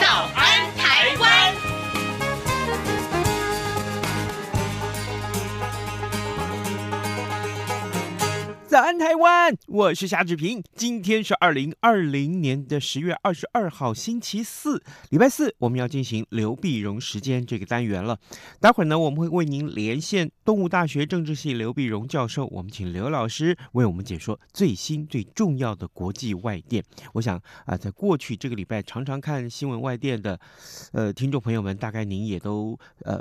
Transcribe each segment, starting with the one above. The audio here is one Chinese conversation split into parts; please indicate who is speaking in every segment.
Speaker 1: 早安台湾》。
Speaker 2: 早安，台湾！我是夏志平。今天是二零二零年的十月二十二号，星期四，礼拜四，我们要进行刘必荣时间这个单元了。待会儿呢，我们会为您连线东吴大学政治系刘必荣教授，我们请刘老师为我们解说最新最重要的国际外电。我想啊，在过去这个礼拜常常看新闻外电的，呃，听众朋友们，大概您也都呃。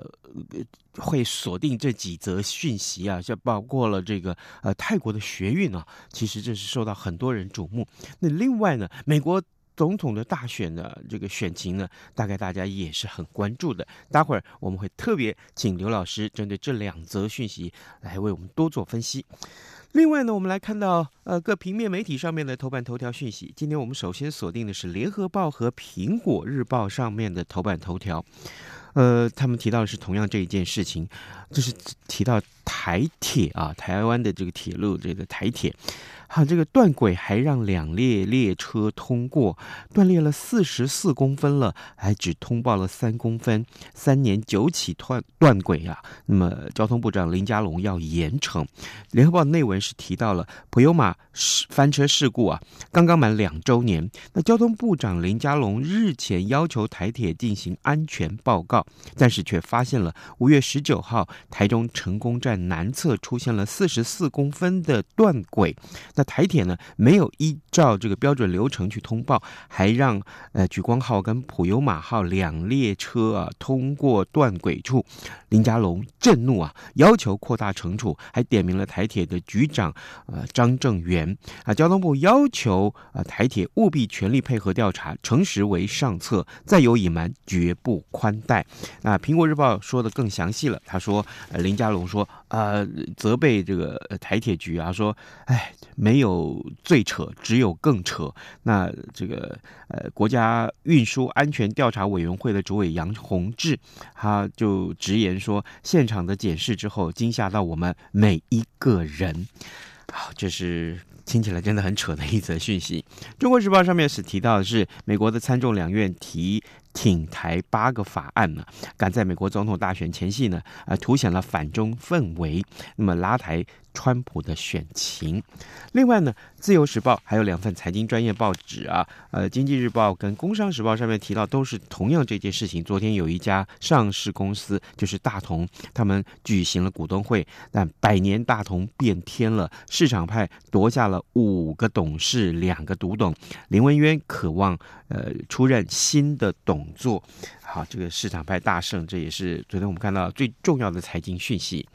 Speaker 2: 会锁定这几则讯息啊，就包括了这个呃泰国的学运啊，其实这是受到很多人瞩目。那另外呢，美国总统的大选呢，这个选情呢，大概大家也是很关注的。待会儿我们会特别请刘老师针对这两则讯息来为我们多做分析。另外呢，我们来看到呃各平面媒体上面的头版头条讯息。今天我们首先锁定的是《联合报》和《苹果日报》上面的头版头条。呃，他们提到的是同样这一件事情，就是提到台铁啊，台湾的这个铁路，这个台铁。好，这个断轨还让两列列车通过，断裂了四十四公分了，还只通报了三公分，三年九起断断轨啊。那么交通部长林佳龙要严惩。联合报内文是提到了普悠玛翻车事故啊，刚刚满两周年。那交通部长林佳龙日前要求台铁进行安全报告，但是却发现了五月十九号台中成功站南侧出现了四十四公分的断轨。那台铁呢，没有依照这个标准流程去通报，还让呃莒光号跟普悠玛号两列车啊通过断轨处。林佳龙震怒啊，要求扩大惩处，还点名了台铁的局长呃张正元啊。交通部要求啊台铁务必全力配合调查，诚实为上策，再有隐瞒绝不宽待。那苹果日报说的更详细了，他说呃林佳龙说呃责备这个台铁局啊，说哎没。有最扯，只有更扯。那这个呃，国家运输安全调查委员会的主委杨洪志，他就直言说，现场的检视之后，惊吓到我们每一个人。好，这是听起来真的很扯的一则讯息。中国时报上面是提到的是，美国的参众两院提挺台八个法案呢，赶在美国总统大选前夕呢，呃，凸显了反中氛围，那么拉抬。川普的选情，另外呢，《自由时报》还有两份财经专业报纸啊，呃，《经济日报》跟《工商时报》上面提到都是同样这件事情。昨天有一家上市公司，就是大同，他们举行了股东会，但百年大同变天了，市场派夺下了五个董事，两个独董，林文渊渴望呃出任新的董座，好，这个市场派大胜，这也是昨天我们看到最重要的财经讯息。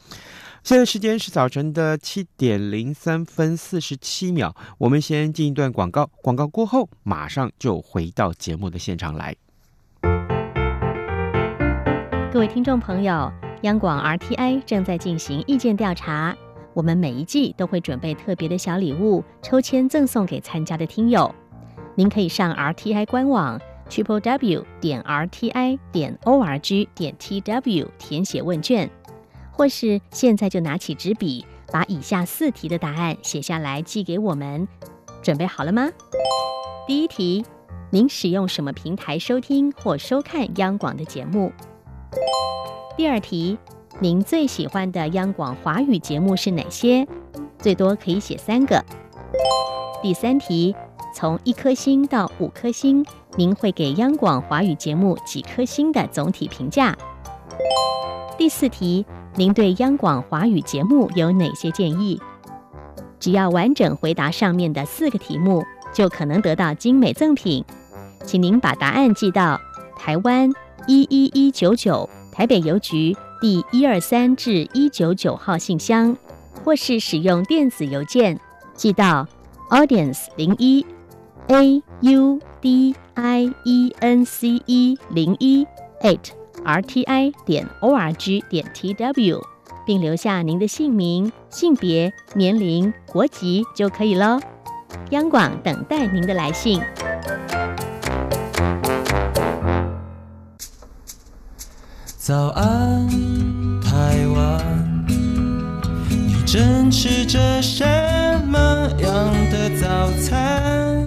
Speaker 2: 现在时间是早晨的七点零三分四十七秒，我们先进一段广告，广告过后马上就回到节目的现场来。
Speaker 3: 各位听众朋友，央广 RTI 正在进行意见调查，我们每一季都会准备特别的小礼物，抽签赠送给参加的听友。您可以上 RTI 官网 triple w 点 RTI 点 org 点 tw 填写问卷。或是现在就拿起纸笔，把以下四题的答案写下来寄给我们。准备好了吗？第一题，您使用什么平台收听或收看央广的节目？第二题，您最喜欢的央广华语节目是哪些？最多可以写三个。第三题，从一颗星到五颗星，您会给央广华语节目几颗星的总体评价？第四题。您对央广华语节目有哪些建议？只要完整回答上面的四个题目，就可能得到精美赠品。请您把答案寄到台湾一一一九九台北邮局第一二三至一九九号信箱，或是使用电子邮件寄到 audience 零一 a u d i e n c e 零一 at r t i 点 o r g 点 t w，并留下您的姓名、性别、年龄、国籍就可以了。央广等待您的来信。
Speaker 4: 早安，台湾，你正吃着什么样的早餐？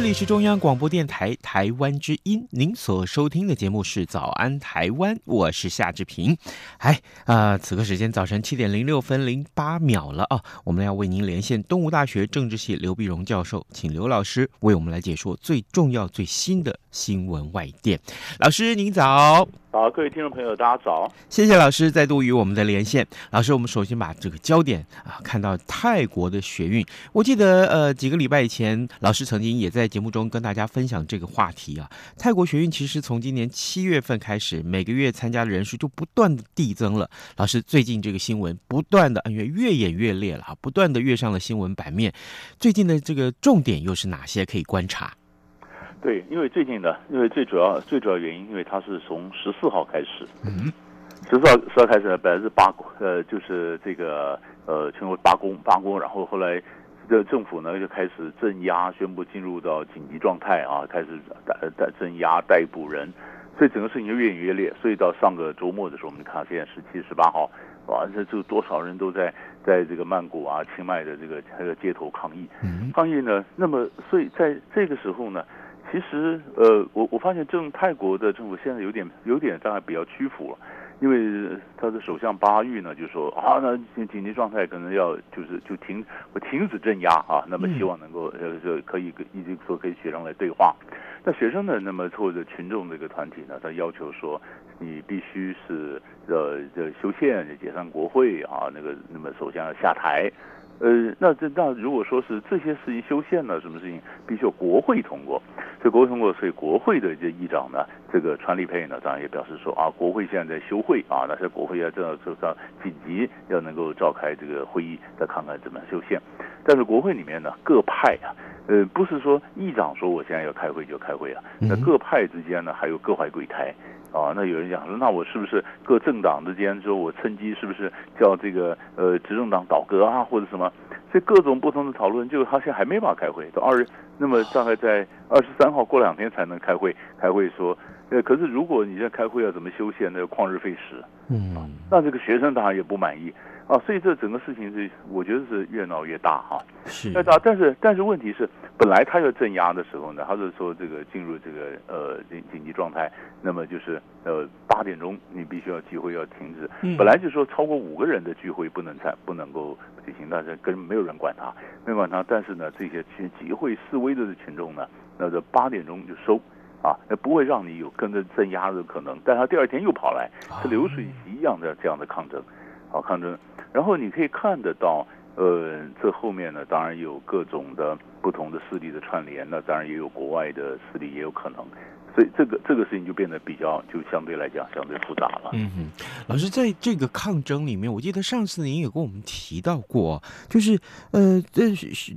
Speaker 2: 这里是中央广播电台台湾之音，您所收听的节目是《早安台湾》，我是夏志平。哎，啊、此刻时间早晨七点零六分零八秒了啊，我们要为您连线东吴大学政治系刘碧荣教授，请刘老师为我们来解说最重要、最新的新闻外电。老师您早。
Speaker 5: 好，各位听众朋友，大家早！
Speaker 2: 谢谢老师再度与我们的连线。老师，我们首先把这个焦点啊看到泰国的学运。我记得呃几个礼拜以前，老师曾经也在节目中跟大家分享这个话题啊。泰国学运其实从今年七月份开始，每个月参加的人数就不断的递增了。老师，最近这个新闻不断的，越越演越烈了，不断的跃上了新闻版面。最近的这个重点又是哪些可以观察？
Speaker 5: 对，因为最近呢，因为最主要最主要原因，因为它是从十四号开始，嗯，十四号十号开始呢，本来是罢工，呃，就是这个呃，全国罢工罢工，然后后来这政府呢就开始镇压，宣布进入到紧急状态啊，开始逮逮镇压逮捕人，所以整个事情就越演越烈，所以到上个周末的时候，我们看现在十七、十八号，哇，这就多少人都在在这个曼谷啊、清迈的这个这个街头抗议，嗯，抗议呢，那么所以在这个时候呢。其实，呃，我我发现政泰国的政府现在有点有点大概比较屈服了，因为他的首相巴育呢就说啊，那紧急状态可能要就是就停停止镇压啊，那么希望能够呃就可以跟一直说跟学生来对话。那学生呢，那么或者群众这个团体呢，他要求说你必须是呃这修宪解散国会啊，那个那么首相要下台。呃，那这那如果说是这些事情修宪呢，什么事情必须要国会通过，所以国会通过，所以国会的这议长呢，这个川立佩呢，当然也表示说啊，国会现在在休会啊，那是国会要这样这样紧急要能够召开这个会议，再看看怎么修宪。但是国会里面呢，各派啊，呃，不是说议长说我现在要开会就开会啊，那各派之间呢，还有各怀鬼胎。啊，那有人讲说，那我是不是各政党之间说，我趁机是不是叫这个呃执政党倒戈啊，或者什么？所以各种不同的讨论，就他现在还没法开会，到二，那么大概在二十三号过两天才能开会。开会说，呃，可是如果你在开会要怎么修宪，那个旷日费时，嗯，那这个学生当然也不满意。啊，所以这整个事情是，我觉得是越闹越大哈。是，越大，但是但是问题是，本来他要镇压的时候呢，他是说这个进入这个呃紧紧急状态，那么就是呃八点钟你必须要集会要停止。嗯。本来就说超过五个人的聚会不能参不能够举行，但是跟没有人管他，没管他。但是呢，这些去集会示威的群众呢，那这八点钟就收，啊，那不会让你有跟着镇压的可能。但他第二天又跑来，是流水席一样的这样的抗争，好抗争。然后你可以看得到，呃，这后面呢，当然有各种的不同的势力的串联，那当然也有国外的势力也有可能。所以这个这个事情就变得比较，就相对来讲相对复杂了。
Speaker 2: 嗯哼，老师在这个抗争里面，我记得上次您也跟我们提到过，就是呃，这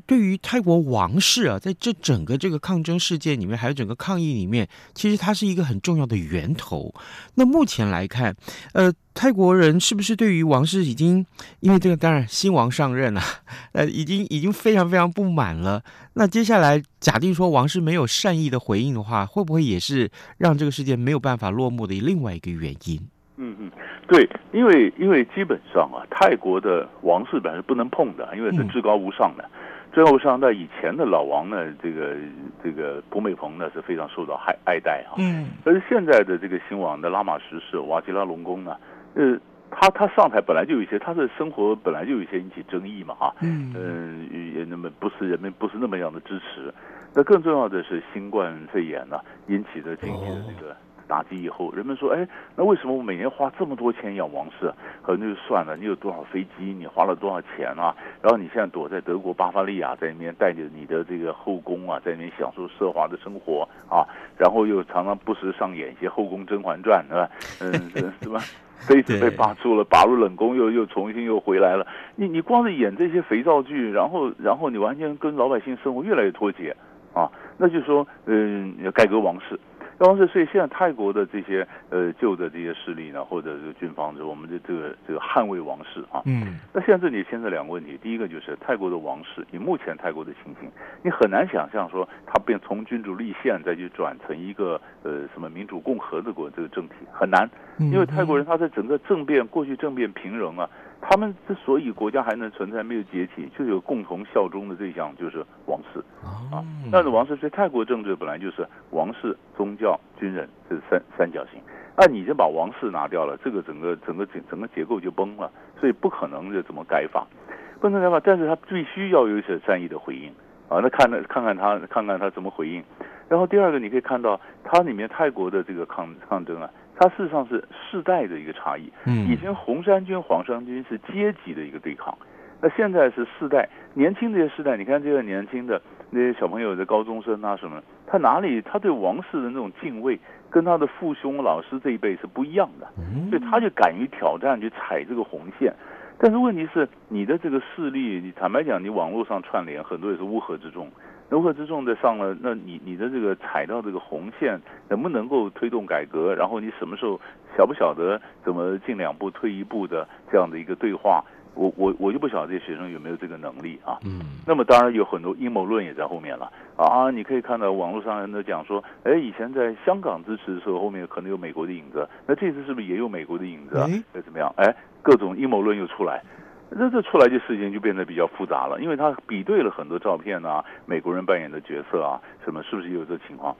Speaker 2: 对于泰国王室啊，在这整个这个抗争事件里面，还有整个抗议里面，其实它是一个很重要的源头。那目前来看，呃，泰国人是不是对于王室已经因为这个，当然新王上任了，啊，呃，已经已经非常非常不满了。那接下来假定说王室没有善意的回应的话，会不会也是让这个事件没有办法落幕的另外一个原因？
Speaker 5: 嗯嗯，对，因为因为基本上啊，泰国的王室本来是不能碰的，因为是至高无上的，嗯、至高无上。那以前的老王呢，这个这个普美蓬呢是非常受到爱爱戴啊。嗯。但是现在的这个新王的拉玛十世瓦吉拉隆功呢，呃。他他上台本来就有一些，他的生活本来就有一些引起争议嘛，哈，嗯，嗯，也那么不是人们不是那么样的支持。那更重要的是新冠肺炎呢、啊、引起的经济的这个打击以后，人们说，哎，那为什么我每年花这么多钱养王室？可能就算了，你有多少飞机，你花了多少钱啊？然后你现在躲在德国巴伐利亚，在里面带着你的这个后宫啊，在里面享受奢华的生活啊，然后又常常不时上演一些《后宫甄嬛传》，是吧？嗯，是吧？妃子被拔出了，拔入冷宫，又又重新又回来了。你你光是演这些肥皂剧，然后然后你完全跟老百姓生活越来越脱节啊！那就是说，嗯，要改革王室。当时，所以现在泰国的这些呃旧的这些势力呢，或者是军方，我们的这个这个捍卫王室啊，嗯，那现在这里牵扯两个问题，第一个就是泰国的王室，以目前泰国的情形，你很难想象说他变从君主立宪再去转成一个呃什么民主共和的国这个政体很难，因为泰国人他在整个政变过去政变平仍啊。他们之所以国家还能存在，没有解体，就有共同效忠的对象，就是王室啊。但是王室在泰国政治本来就是王室、宗教、军人这三三角形。那你就把王室拿掉了，这个整个整个整整个结构就崩了，所以不可能就怎么改法，不能改法。但是他必须要有一些善意的回应啊。那看看看他看看他怎么回应。然后第二个，你可以看到它里面泰国的这个抗抗争啊。它事实上是世代的一个差异。嗯，以前红衫军、黄衫军是阶级的一个对抗，那现在是世代，年轻这些世代，你看这个年轻的那些小朋友的高中生啊什么，他哪里他对王室的那种敬畏，跟他的父兄老师这一辈是不一样的，所以他就敢于挑战，去踩这个红线。但是问题是，你的这个势力，你坦白讲，你网络上串联很多也是乌合之众。乌合之重的上了，那你你的这个踩到这个红线，能不能够推动改革？然后你什么时候晓不晓得怎么进两步退一步的这样的一个对话？我我我就不晓得这些学生有没有这个能力啊。嗯。那么当然有很多阴谋论也在后面了啊！你可以看到网络上人都讲说，哎，以前在香港支持的时候，后面可能有美国的影子，那这次是不是也有美国的影子？哎，怎么样？哎，各种阴谋论又出来。那这出来的事情就变得比较复杂了，因为他比对了很多照片啊，美国人扮演的角色啊，什么是不是有这情况？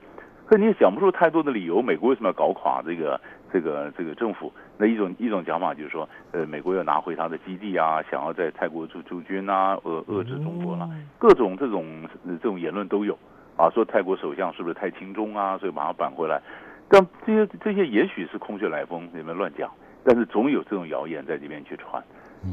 Speaker 5: 可你也讲不出太多的理由，美国为什么要搞垮这个这个这个政府？那一种一种讲法就是说，呃，美国要拿回他的基地啊，想要在泰国驻驻军啊，呃，遏制中国了，各种这种这种言论都有啊，说泰国首相是不是太轻中啊，所以把他扳回来。但这些这些也许是空穴来风，你们乱讲，但是总有这种谣言在这边去传。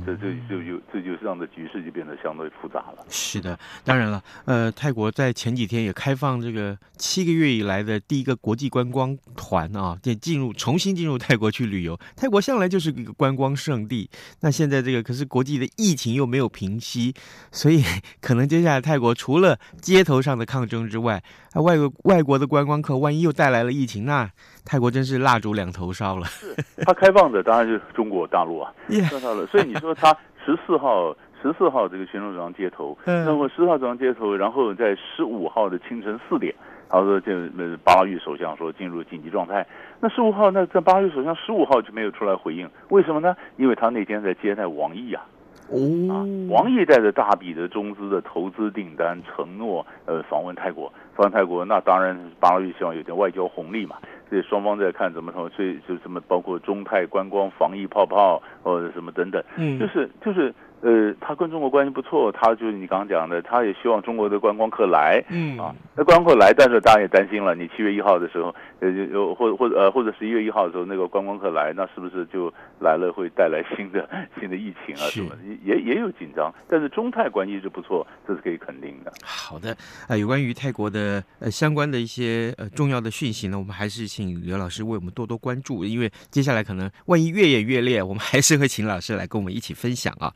Speaker 5: 这这就就这就让的局势就变得相对复杂了。
Speaker 2: 是的，当然了，呃，泰国在前几天也开放这个七个月以来的第一个国际观光团啊，也进入重新进入泰国去旅游。泰国向来就是一个观光胜地，那现在这个可是国际的疫情又没有平息，所以可能接下来泰国除了街头上的抗争之外，啊，外国外国的观光客万一又带来了疫情，那泰国真是蜡烛两头烧了。
Speaker 5: 是，它开放的当然就是中国大陆啊，看到了，所以你。说他十四号，十四号这个群众走上街头，那么十四号走上街头，然后在十五号的清晨四点，他说这巴拉育首相说进入紧急状态。那十五号，那这巴拉育首相十五号就没有出来回应，为什么呢？因为他那天在接待王毅啊，啊，王毅带着大笔的中资的投资订单，承诺呃访问泰国，访问泰国，那当然巴拉玉希望有点外交红利嘛。所以双方在看怎么什么，所以就什么包括中泰观光防疫泡泡或者什么等等，嗯，就是就是。呃，他跟中国关系不错，他就是你刚刚讲的，他也希望中国的观光客来，嗯啊，那观光客来，但是大家也担心了，你七月一号的时候，呃，有或或者呃或者十一月一号的时候，那个观光客来，那是不是就来了会带来新的新的疫情啊什么？也也有紧张，但是中泰关系是不错，这是可以肯定的。
Speaker 2: 好的，呃，有关于泰国的呃相关的一些呃重要的讯息呢，我们还是请刘老师为我们多多关注，因为接下来可能万一越演越烈，我们还是会请老师来跟我们一起分享啊。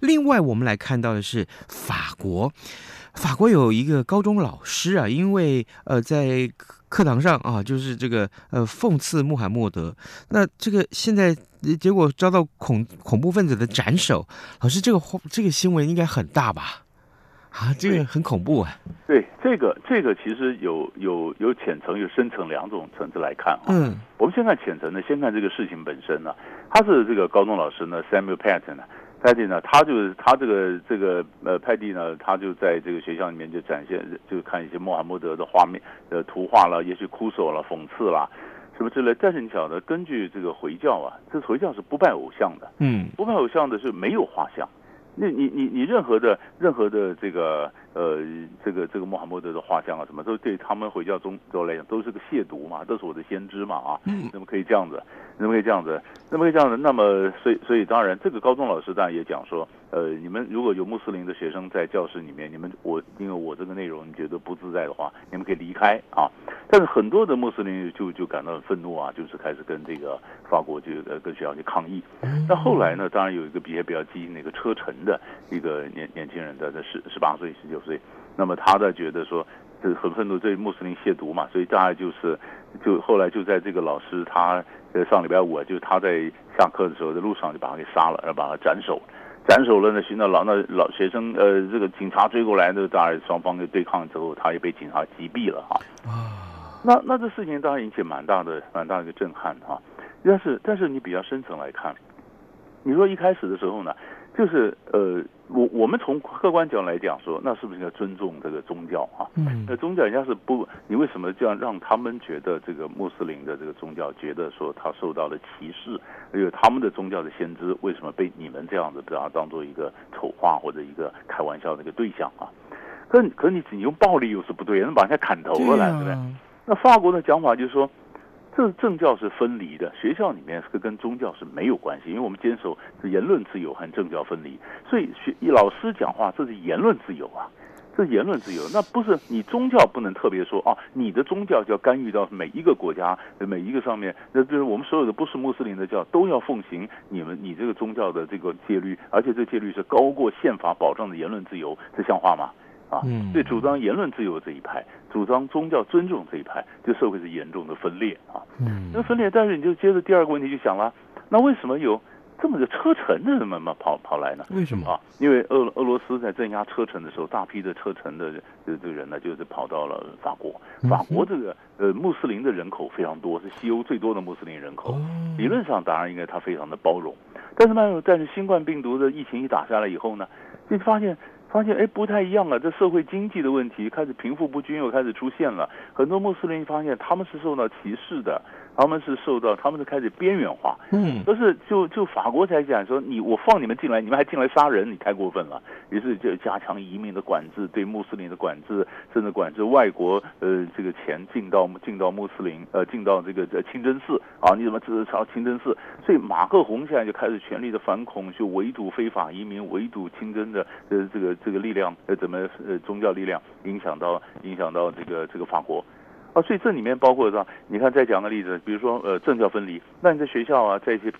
Speaker 2: 另外，我们来看到的是法国，法国有一个高中老师啊，因为呃在课堂上啊，就是这个呃讽刺穆罕默德，那这个现在结果遭到恐恐怖分子的斩首，老师这个这个新闻应该很大吧？啊，这个很恐怖啊！
Speaker 5: 对，这个这个其实有有有浅层有深层两种层次来看啊。嗯，我们先看浅层的，先看这个事情本身呢，他是这个高中老师呢，Samuel Patton 呢。派蒂呢，他就是他这个这个呃，派蒂呢，他就在这个学校里面就展现，就看一些穆罕默德的画面呃图画了，也许哭诉了、讽刺了，什么之类。但是你晓得，根据这个回教啊，这回教是不拜偶像的，嗯，不拜偶像的是没有画像，那你你你任何的任何的这个呃这个这个穆罕默德的画像啊，什么都对他们回教宗教来讲都是个亵渎嘛，都是我的先知嘛啊，嗯，怎么可以这样子？怎么可以这样子？怎么可以这样子？那么所以所以当然，这个高中老师当然也讲说，呃，你们如果有穆斯林的学生在教室里面，你们我因为我这个内容你觉得不自在的话，你们可以离开啊。但是很多的穆斯林就就感到很愤怒啊，就是开始跟这个法国就呃跟学校去抗议。那后来呢，当然有一个比较比较激进的一个车臣的一个年年轻人的，在十十八岁十九岁，那么他在觉得说，这很愤怒，对穆斯林亵渎嘛，所以大概就是就后来就在这个老师他呃上礼拜五啊，就是他在下课的时候在路上就把他给杀了，然后把他斩首，斩首了呢，寻到老那老学生呃这个警察追过来那，当然双方就对抗之后，他也被警察击毙了哈。啊。那那这事情当然引起蛮大的蛮大的一个震撼哈，但是但是你比较深层来看，你说一开始的时候呢，就是呃我我们从客观角度来讲说，那是不是应该尊重这个宗教啊？嗯，那宗教人家是不，你为什么这样让他们觉得这个穆斯林的这个宗教觉得说他受到了歧视，因为他们的宗教的先知为什么被你们这样子把它当做一个丑化或者一个开玩笑的一个对象啊？可可你你用暴力又是不对，能把人家砍头了来，对不对？那法国的讲法就是说，这政教是分离的，学校里面是跟宗教是没有关系，因为我们坚守是言论自由和政教分离，所以学老师讲话这是言论自由啊，这是言论自由，那不是你宗教不能特别说啊，你的宗教就要干预到每一个国家每一个上面，那就是我们所有的不是穆斯林的教都要奉行你们你这个宗教的这个戒律，而且这戒律是高过宪法保障的言论自由，这像话吗？啊，对，主张言论自由这一派，主张宗教尊重这一派，就社会是严重的分裂啊。嗯，那分裂，但是你就接着第二个问题就想了，那为什么有这么个车臣的人们嘛跑跑来呢？为什么啊？因为俄俄罗斯在镇压车臣的时候，大批的车臣的这这个人呢，就是跑到了法国。法国这个呃穆斯林的人口非常多，是西欧最多的穆斯林人口。理论上当然应该他非常的包容，但是呢，但是新冠病毒的疫情一打下来以后呢，就发现。发现哎，不太一样了，这社会经济的问题开始贫富不均又开始出现了，很多穆斯林发现他们是受到歧视的。他们是受到，他们是开始边缘化，嗯，可是就就法国才讲说，你我放你们进来，你们还进来杀人，你太过分了。于是就加强移民的管制，对穆斯林的管制，甚至管制外国呃这个钱进到进到穆斯林呃进到这个这清真寺啊，你怎么支持朝清真寺？所以马克宏现在就开始全力的反恐，去围堵非法移民，围堵清真的呃这个这个力量呃怎么呃宗教力量影响到影响到这个这个法国。啊，所以这里面包括说，你看再讲个例子，比如说呃政教分离，那你在学校啊，在一些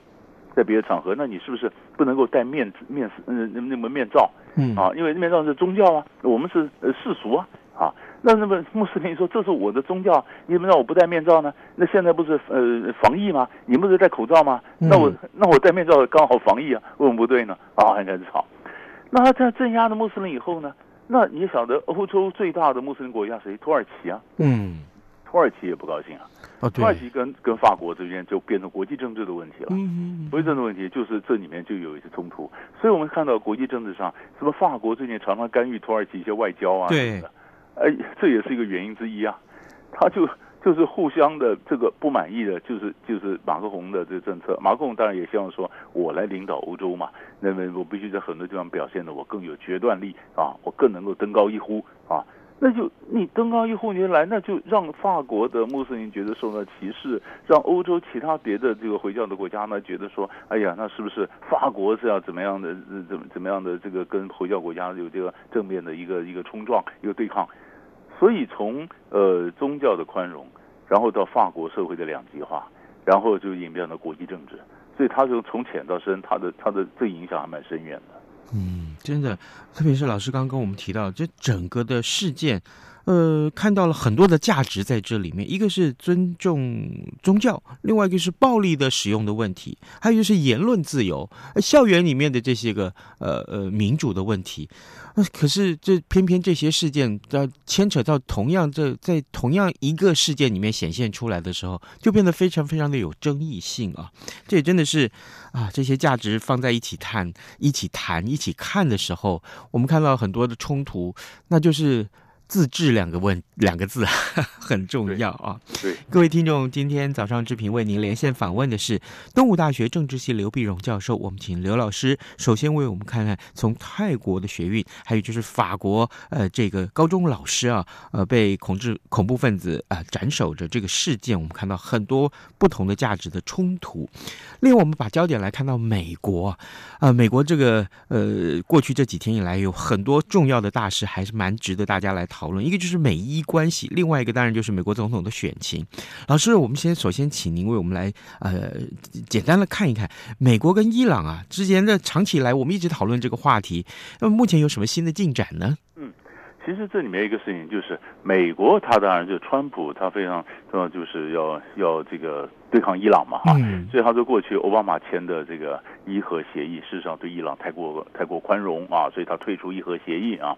Speaker 5: 在别的场合，那你是不是不能够戴面面嗯那么面罩？嗯啊，因为面罩是宗教啊，我们是呃世俗啊啊，那那么穆斯林说这是我的宗教，你怎么让我不戴面罩呢？那现在不是呃防疫吗？你不是戴口罩吗？那我那我戴面罩刚好防疫啊，为什么不对呢？啊，开始吵。那他在镇压了穆斯林以后呢？那你晓得欧洲最大的穆斯林国家谁？土耳其啊，嗯。土耳其也不高兴啊！哦、土耳其跟跟法国之间就变成国际政治的问题了。嗯嗯，国际政治问题就是这里面就有一些冲突，所以我们看到国际政治上，什么法国最近常常干预土耳其一些外交啊，对，哎，这也是一个原因之一啊。他就就是互相的这个不满意的，就是就是马克宏的这个政策。马克宏当然也希望说，我来领导欧洲嘛，那么我必须在很多地方表现的我更有决断力啊，我更能够登高一呼啊。那就你登高一呼，你来，那就让法国的穆斯林觉得受到歧视，让欧洲其他别的这个回教的国家呢觉得说，哎呀，那是不是法国是要怎么样的，怎么怎么样的这个跟回教国家有这个正面的一个一个冲撞，一个对抗？所以从呃宗教的宽容，然后到法国社会的两极化，然后就演变到国际政治，所以他就从浅到深，他的他的这影响还蛮深远的。
Speaker 2: 嗯，真的，特别是老师刚刚跟我们提到，这整个的事件，呃，看到了很多的价值在这里面。一个是尊重宗教，另外一个是暴力的使用的问题，还有就是言论自由，校园里面的这些个呃呃民主的问题。可是这偏偏这些事件要牵扯到同样这在同样一个事件里面显现出来的时候，就变得非常非常的有争议性啊！这也真的是啊，这些价值放在一起谈、一起谈、一起看的时候，我们看到很多的冲突，那就是自治两个问两个字 很重要啊！
Speaker 5: 对，
Speaker 2: 各位听众，今天早上志平为您连线访问的是东吴大学政治系刘碧荣教授。我们请刘老师首先为我们看看从泰国的学运，还有就是法国呃这个高中老师啊呃被恐治恐怖分子啊、呃、斩首的这个事件，我们看到很多不同的价值的冲突。另外，我们把焦点来看到美国啊、呃，美国这个呃过去这几天以来有很多重要的大事，还是蛮值得大家来谈。讨论一个就是美伊关系，另外一个当然就是美国总统的选情。老师，我们先首先请您为我们来呃简单的看一看美国跟伊朗啊之间的长期以来我们一直讨论这个话题，那么目前有什么新的进展呢？
Speaker 5: 嗯，其实这里面一个事情就是美国，他当然就川普，他非常重要就是要要这个对抗伊朗嘛哈，嗯、所以他说过去奥巴马签的这个伊核协议，事实上对伊朗太过太过宽容啊，所以他退出伊核协议啊。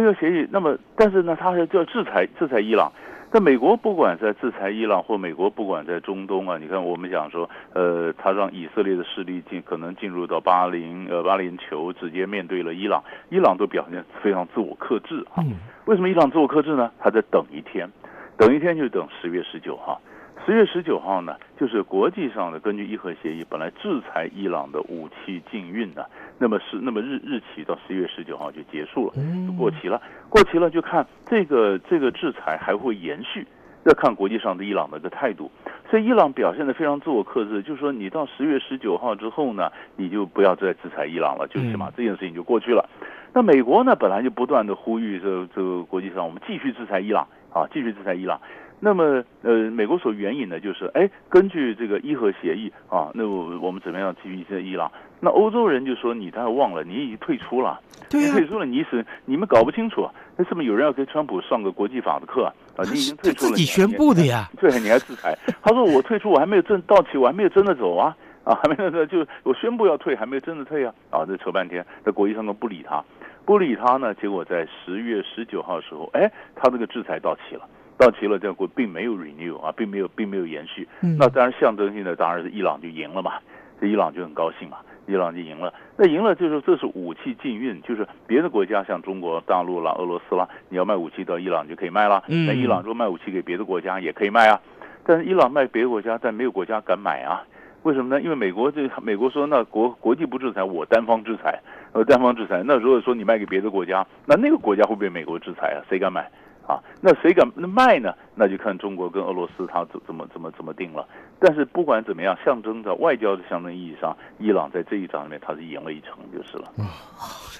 Speaker 5: 这个协议，那么但是呢，他还就要制裁制裁伊朗。但美国，不管在制裁伊朗，或美国不管在中东啊，你看我们讲说，呃，他让以色列的势力进可能进入到巴林呃巴林球，直接面对了伊朗，伊朗都表现非常自我克制啊。为什么伊朗自我克制呢？他在等一天，等一天就等十月十九号。十月十九号呢，就是国际上的根据伊核协议，本来制裁伊朗的武器禁运呢，那么是那么日日期到十一月十九号就结束了，就过期了。过期了就看这个这个制裁还会延续，要看国际上的伊朗的一个态度。所以伊朗表现的非常自我克制，就是说你到十月十九号之后呢，你就不要再制裁伊朗了，就起码这件事情就过去了。那美国呢，本来就不断的呼吁这这个国际上我们继续制裁伊朗啊，继续制裁伊朗。那么，呃，美国所援引的就是，哎，根据这个伊核协议啊，那我我们怎么样继续制裁伊朗？那欧洲人就说，你当然忘了，你已经退出了，对啊、你退出了，你是你们搞不清楚，那是不是有人要给川普上个国际法的课啊？啊，你已经退出了，
Speaker 2: 自己宣布的呀，
Speaker 5: 对，你还制裁？他说我退出，我还没有真到期，我还没有真的走啊，啊，还没有就我宣布要退，还没有真的退啊，啊，这扯半天，在国际上都不理他，不理他呢，结果在十月十九号的时候，哎，他这个制裁到期了。到期了，这个并没有 renew 啊，并没有，并没有延续。那当然象征性的，当然是伊朗就赢了嘛，这伊朗就很高兴嘛，伊朗就赢了。那赢了就是这是武器禁运，就是别的国家像中国大陆啦、俄罗斯啦，你要卖武器到伊朗就可以卖了。那伊朗如果卖武器给别的国家也可以卖啊，但是伊朗卖别的国家，但没有国家敢买啊。为什么呢？因为美国这美国说，那国国际不制裁，我单方制裁，呃，单方制裁。那如果说你卖给别的国家，那那个国家会被美国制裁啊？谁敢买？啊，那谁敢卖呢？那就看中国跟俄罗斯他怎怎么怎么怎么定了。但是不管怎么样，象征着外交的象征意义上，伊朗在这一仗里面他是赢了一成就是了。哦，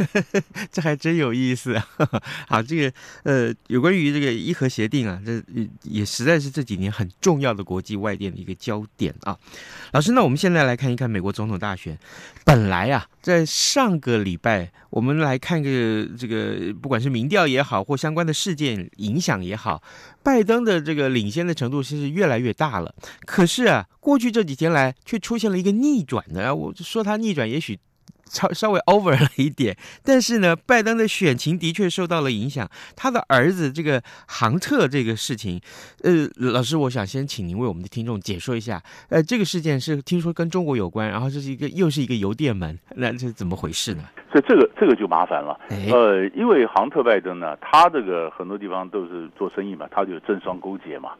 Speaker 2: 这还真有意思啊！好，这个呃，有关于这个伊核协定啊，这也实在是这几年很重要的国际外电的一个焦点啊。老师，那我们现在来看一看美国总统大选。本来啊，在上个礼拜，我们来看个这个，不管是民调也好，或相关的事件影响也好，拜登的这个领先的程度其实越来越大了。可是啊，过去这几天来却出现了一个逆转的，我说他逆转，也许。稍稍微 over 了一点，但是呢，拜登的选情的确受到了影响。他的儿子这个杭特这个事情，呃，老师，我想先请您为我们的听众解说一下。呃，这个事件是听说跟中国有关，然后这是一个又是一个邮电门，那这是怎么回事呢？
Speaker 5: 所以这个这个就麻烦了。呃，因为杭特拜登呢，他这个很多地方都是做生意嘛，他就政商勾结嘛。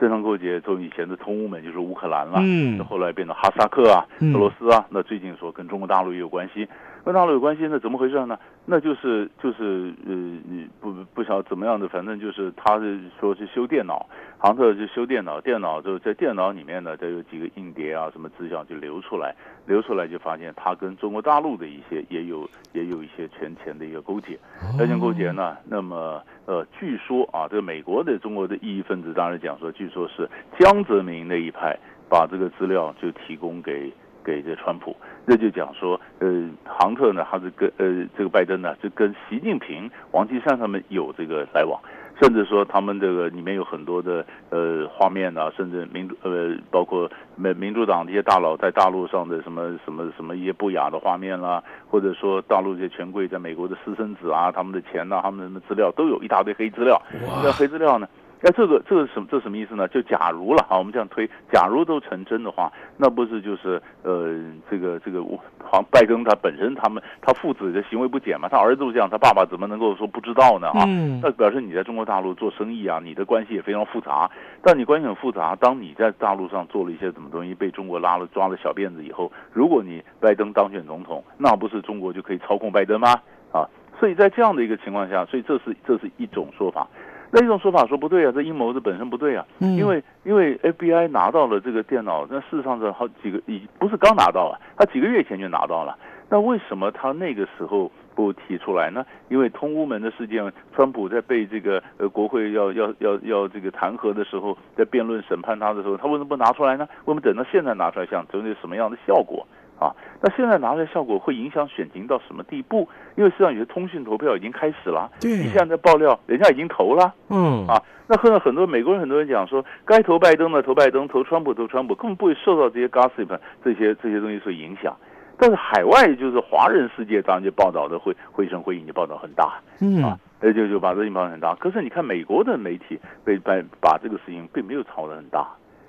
Speaker 5: 政商勾结，从以前的通乌门就是乌克兰了，嗯，后来变成哈萨克啊，俄罗斯啊，那最近说跟中国大陆也有关系，跟大陆有关系，那怎么回事呢？那就是就是呃，你不不晓得怎么样的，反正就是他是说是修电脑，杭特就修电脑，电脑就在电脑里面呢，再有几个硬碟啊，什么资料就流出来，流出来就发现他跟中国大陆的一些也有也有一些权钱的一个勾结，权钱勾结呢，那么呃，据说啊，这个美国的中国的异议分子当然讲说，据说是江泽民那一派把这个资料就提供给。给这川普，那就讲说，呃，杭特呢，他是跟呃这个拜登呢，就跟习近平、王岐山他们有这个来往，甚至说他们这个里面有很多的呃画面啊，甚至民呃包括民民主党这些大佬在大陆上的什么什么什么一些不雅的画面啦、或者说大陆这些权贵在美国的私生子啊，他们的钱呐、他们的资料都有一大堆黑资料，这哇黑资料呢？那这个这个什么这什么意思呢？就假如了啊，我们这样推，假如都成真的话，那不是就是呃这个这个黄拜登他本身他们他父子的行为不检嘛？他儿子都这样，他爸爸怎么能够说不知道呢？啊，
Speaker 2: 嗯，
Speaker 5: 那表示你在中国大陆做生意啊，你的关系也非常复杂。但你关系很复杂，当你在大陆上做了一些什么东西，被中国拉了抓了小辫子以后，如果你拜登当选总统，那不是中国就可以操控拜登吗？啊，所以在这样的一个情况下，所以这是这是一种说法。那一种说法说不对啊，这阴谋这本身不对啊，
Speaker 2: 嗯，
Speaker 5: 因为因为 FBI 拿到了这个电脑，那事实上是好几个，已不是刚拿到啊，他几个月前就拿到了。那为什么他那个时候不提出来呢？因为通乌门的事件，川普在被这个呃国会要要要要这个弹劾的时候，在辩论审判他的时候，他为什么不拿出来呢？为什么等到现在拿出来，想整成什么样的效果？啊，那现在拿出来效果会影响选情到什么地步？因为实际上有些通讯投票已经开始了，
Speaker 2: 对，
Speaker 5: 你现在在爆料，人家已经投了，
Speaker 2: 嗯
Speaker 5: 啊，那后来很多美国人很多人讲说，该投拜登的投拜登，投川普投川普，根本不会受到这些 gossip 这些这些东西所影响。但是海外就是华人世界，当然就报道的会会声会影，就报道很大，
Speaker 2: 嗯
Speaker 5: 啊，那就就把这情报很大。可是你看美国的媒体被把把这个事情并没有炒得很大，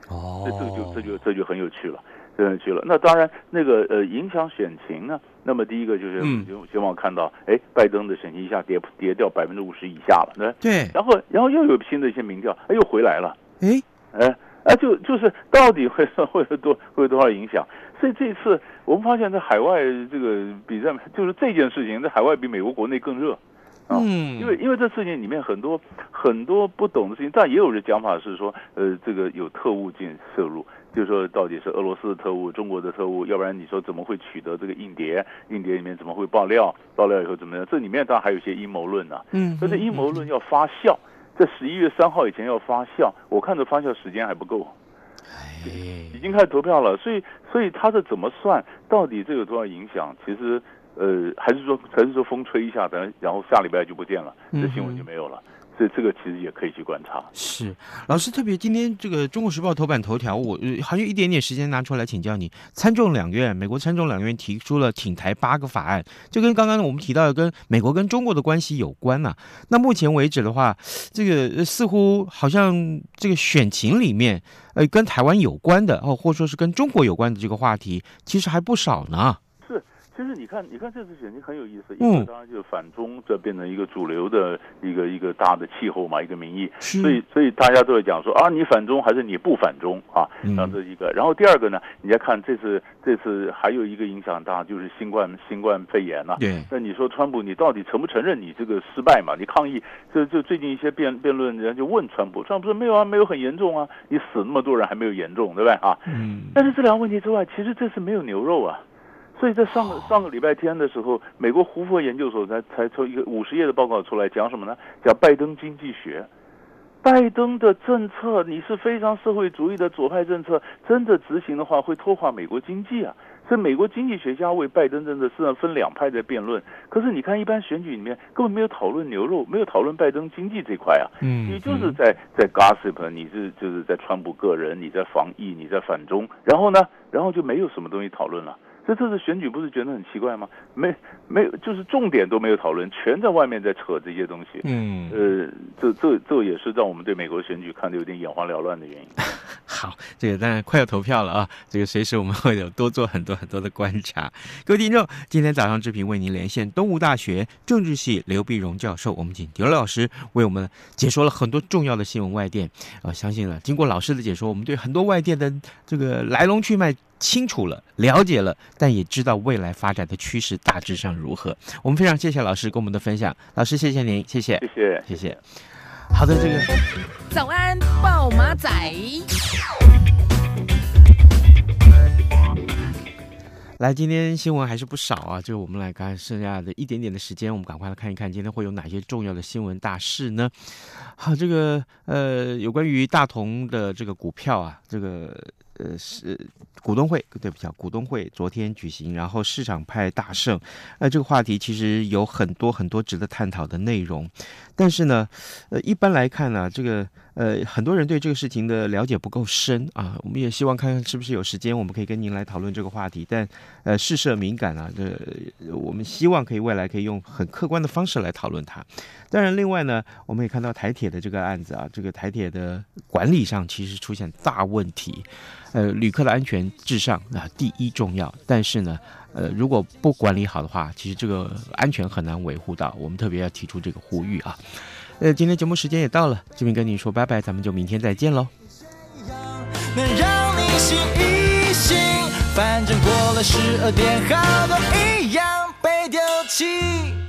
Speaker 2: 哦，
Speaker 5: 这这就这就这就很有趣了。真去了，那当然，那个呃，影响选情呢？那么第一个就是，就希望看到，哎，拜登的选情一下跌跌掉百分之五十以下了，对。
Speaker 2: 对。
Speaker 5: 然后，然后又有新的一些民调，哎，又回来了。
Speaker 2: 哎，
Speaker 5: 哎，哎，就就是到底会会有多会有多少影响？所以这一次我们发现，在海外这个比在，就是这件事情在海外比美国国内更热。啊、
Speaker 2: 嗯，
Speaker 5: 因为因为这事情里面很多很多不懂的事情，但也有人讲法是说，呃，这个有特务进涉入，就是说到底是俄罗斯的特务、中国的特务，要不然你说怎么会取得这个硬碟？硬碟里面怎么会爆料？爆料以后怎么样？这里面当然还有一些阴谋论呢、啊。
Speaker 2: 嗯，
Speaker 5: 但是阴谋论要发酵，在十一月三号以前要发酵，我看着发酵时间还不够。
Speaker 2: 哎，
Speaker 5: 已经开始投票了，所以所以他是怎么算？到底这有多少影响？其实。呃，还是说，还是说风吹一下，等然后下礼拜就不见了，这新闻就没有了。所以这个其实也可以去观察。
Speaker 2: 是，老师特别今天这个《中国时报》头版头条，我还有一点点时间拿出来请教你。参众两院，美国参众两院提出了挺台八个法案，就跟刚刚我们提到的跟美国跟中国的关系有关呐、啊。那目前为止的话，这个似乎好像这个选情里面，呃，跟台湾有关的哦，或者说是跟中国有关的这个话题，其实还不少呢。
Speaker 5: 其实你看，你看这次选情很有意思，因为当然就是反中，这变成一个主流的一个一个大的气候嘛，一个民意。所以所以大家都会讲说啊，你反中还是你不反中啊？然后这一个，然后第二个呢，你再看这次这次还有一个影响大，就是新冠新冠肺炎呐、啊。
Speaker 2: 对。
Speaker 5: 那你说川普，你到底承不承认你这个失败嘛？你抗议，就就最近一些辩辩论，人就问川普，川普说没有啊，没有很严重啊，你死那么多人还没有严重，对不对啊？
Speaker 2: 嗯。但
Speaker 5: 是这两个问题之外，其实这次没有牛肉啊。所以在上个上个礼拜天的时候，美国胡佛研究所才才出一个五十页的报告出来，讲什么呢？讲拜登经济学。拜登的政策，你是非常社会主义的左派政策，真的执行的话，会拖垮美国经济啊。所以美国经济学家为拜登政策是分两派在辩论。可是你看，一般选举里面根本没有讨论牛肉，没有讨论拜登经济这块啊。嗯，你就是在在 gossip，你是就是在川普个人，你在防疫，你在反中，然后呢，然后就没有什么东西讨论了。这这次选举不是觉得很奇怪吗？没没有，就是重点都没有讨论，全在外面在扯这些东西。嗯，呃，这这这也是让我们对美国选举看得有点眼花缭乱的原因。
Speaker 2: 好，这个当然快要投票了啊，这个随时我们会有多做很多很多的观察。各位听众，今天早上志平为您连线东吴大学政治系刘碧荣教授，我们请刘老师为我们解说了很多重要的新闻外电啊，相信了经过老师的解说，我们对很多外电的这个来龙去脉清楚了，了解了，但也知道未来发展的趋势大致上如何。我们非常谢谢老师跟我们的分享，老师谢谢您，谢谢，
Speaker 5: 谢谢，
Speaker 2: 谢谢。好的，这个
Speaker 1: 早安暴马仔。
Speaker 2: 来，今天新闻还是不少啊，就我们来看剩下的一点点的时间，我们赶快来看一看今天会有哪些重要的新闻大事呢？好，这个呃，有关于大同的这个股票啊，这个。呃是股东会，对不起，股东会昨天举行，然后市场派大胜，那这个话题其实有很多很多值得探讨的内容，但是呢，呃，一般来看呢，这个。呃，很多人对这个事情的了解不够深啊，我们也希望看看是不是有时间，我们可以跟您来讨论这个话题。但呃，事涉敏感啊，这我们希望可以未来可以用很客观的方式来讨论它。当然，另外呢，我们也看到台铁的这个案子啊，这个台铁的管理上其实出现大问题。呃，旅客的安全至上啊，第一重要。但是呢，呃，如果不管理好的话，其实这个安全很难维护到。我们特别要提出这个呼吁啊。呃，今天节目时间也到了，这边跟你说拜拜，咱们就明天再见喽。能让你醒一醒，反正过了十二点，好多一样被丢弃。